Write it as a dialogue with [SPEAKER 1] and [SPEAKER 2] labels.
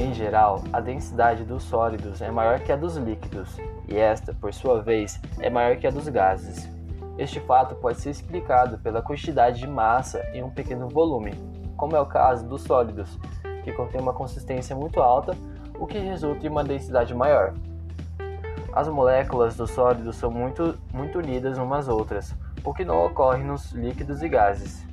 [SPEAKER 1] Em geral, a densidade dos sólidos é maior que a dos líquidos, e esta, por sua vez, é maior que a dos gases. Este fato pode ser explicado pela quantidade de massa em um pequeno volume, como é o caso dos sólidos, que contém uma consistência muito alta, o que resulta em uma densidade maior. As moléculas dos sólidos são muito, muito unidas umas às outras, o que não ocorre nos líquidos e gases.